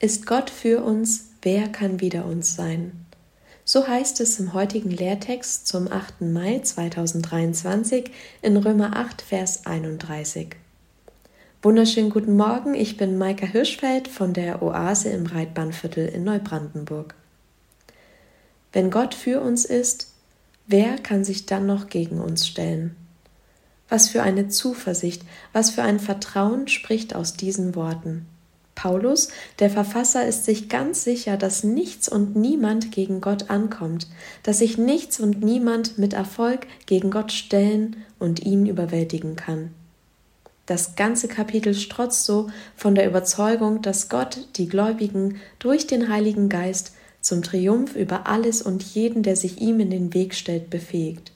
Ist Gott für uns, wer kann wider uns sein? So heißt es im heutigen Lehrtext zum 8. Mai 2023 in Römer 8, Vers 31. Wunderschönen guten Morgen, ich bin Maika Hirschfeld von der Oase im Reitbahnviertel in Neubrandenburg. Wenn Gott für uns ist, wer kann sich dann noch gegen uns stellen? Was für eine Zuversicht, was für ein Vertrauen spricht aus diesen Worten. Paulus, der Verfasser, ist sich ganz sicher, dass nichts und niemand gegen Gott ankommt, dass sich nichts und niemand mit Erfolg gegen Gott stellen und ihn überwältigen kann. Das ganze Kapitel strotzt so von der Überzeugung, dass Gott die Gläubigen durch den Heiligen Geist zum Triumph über alles und jeden, der sich ihm in den Weg stellt, befähigt.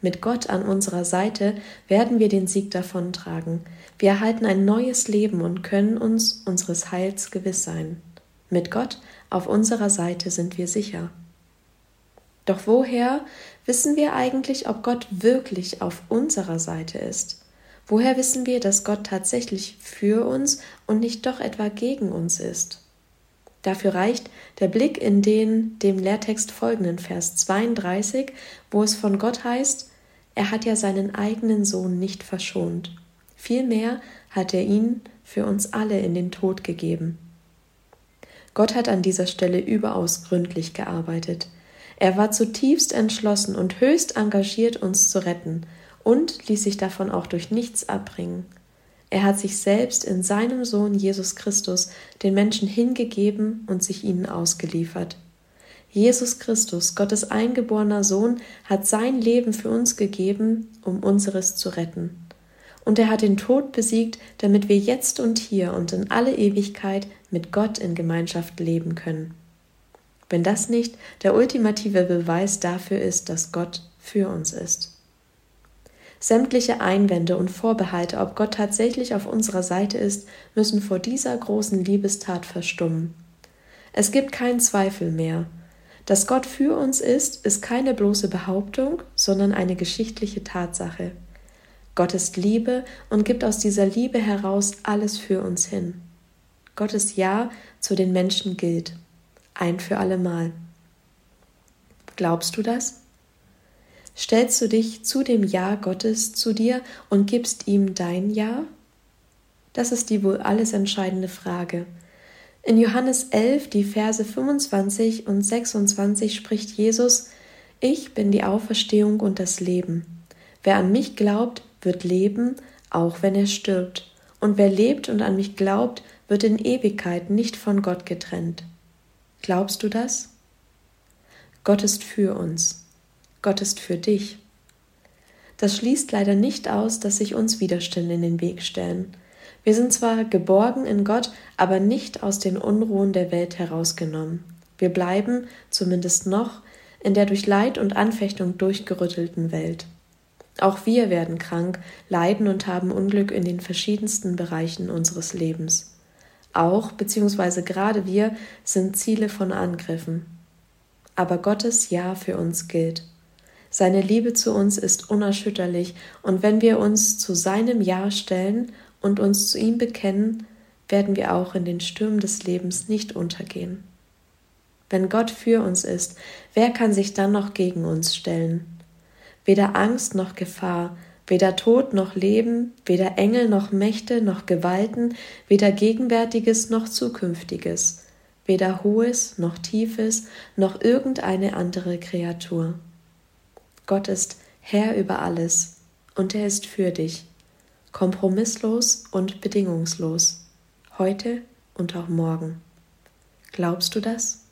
Mit Gott an unserer Seite werden wir den Sieg davontragen. Wir erhalten ein neues Leben und können uns unseres Heils gewiss sein. Mit Gott auf unserer Seite sind wir sicher. Doch woher wissen wir eigentlich, ob Gott wirklich auf unserer Seite ist? Woher wissen wir, dass Gott tatsächlich für uns und nicht doch etwa gegen uns ist? Dafür reicht der Blick in den dem Lehrtext folgenden Vers 32, wo es von Gott heißt, er hat ja seinen eigenen Sohn nicht verschont. Vielmehr hat er ihn für uns alle in den Tod gegeben. Gott hat an dieser Stelle überaus gründlich gearbeitet. Er war zutiefst entschlossen und höchst engagiert, uns zu retten, und ließ sich davon auch durch nichts abbringen. Er hat sich selbst in seinem Sohn Jesus Christus den Menschen hingegeben und sich ihnen ausgeliefert. Jesus Christus, Gottes eingeborener Sohn, hat sein Leben für uns gegeben, um unseres zu retten. Und er hat den Tod besiegt, damit wir jetzt und hier und in alle Ewigkeit mit Gott in Gemeinschaft leben können. Wenn das nicht der ultimative Beweis dafür ist, dass Gott für uns ist. Sämtliche Einwände und Vorbehalte, ob Gott tatsächlich auf unserer Seite ist, müssen vor dieser großen Liebestat verstummen. Es gibt keinen Zweifel mehr. Dass Gott für uns ist, ist keine bloße Behauptung, sondern eine geschichtliche Tatsache. Gott ist Liebe und gibt aus dieser Liebe heraus alles für uns hin. Gottes Ja zu den Menschen gilt, ein für allemal. Glaubst du das? Stellst du dich zu dem Ja Gottes zu dir und gibst ihm dein Ja? Das ist die wohl alles entscheidende Frage. In Johannes 11, die Verse 25 und 26 spricht Jesus, Ich bin die Auferstehung und das Leben. Wer an mich glaubt, wird leben, auch wenn er stirbt. Und wer lebt und an mich glaubt, wird in Ewigkeit nicht von Gott getrennt. Glaubst du das? Gott ist für uns. Gott ist für dich. Das schließt leider nicht aus, dass sich uns Widerstände in den Weg stellen. Wir sind zwar geborgen in Gott, aber nicht aus den Unruhen der Welt herausgenommen. Wir bleiben, zumindest noch, in der durch Leid und Anfechtung durchgerüttelten Welt. Auch wir werden krank, leiden und haben Unglück in den verschiedensten Bereichen unseres Lebens. Auch bzw. gerade wir sind Ziele von Angriffen. Aber Gottes Ja für uns gilt. Seine Liebe zu uns ist unerschütterlich, und wenn wir uns zu seinem Ja stellen und uns zu ihm bekennen, werden wir auch in den Stürmen des Lebens nicht untergehen. Wenn Gott für uns ist, wer kann sich dann noch gegen uns stellen? Weder Angst noch Gefahr, weder Tod noch Leben, weder Engel noch Mächte noch Gewalten, weder Gegenwärtiges noch Zukünftiges, weder Hohes noch Tiefes noch irgendeine andere Kreatur. Gott ist Herr über alles und er ist für dich, kompromisslos und bedingungslos, heute und auch morgen. Glaubst du das?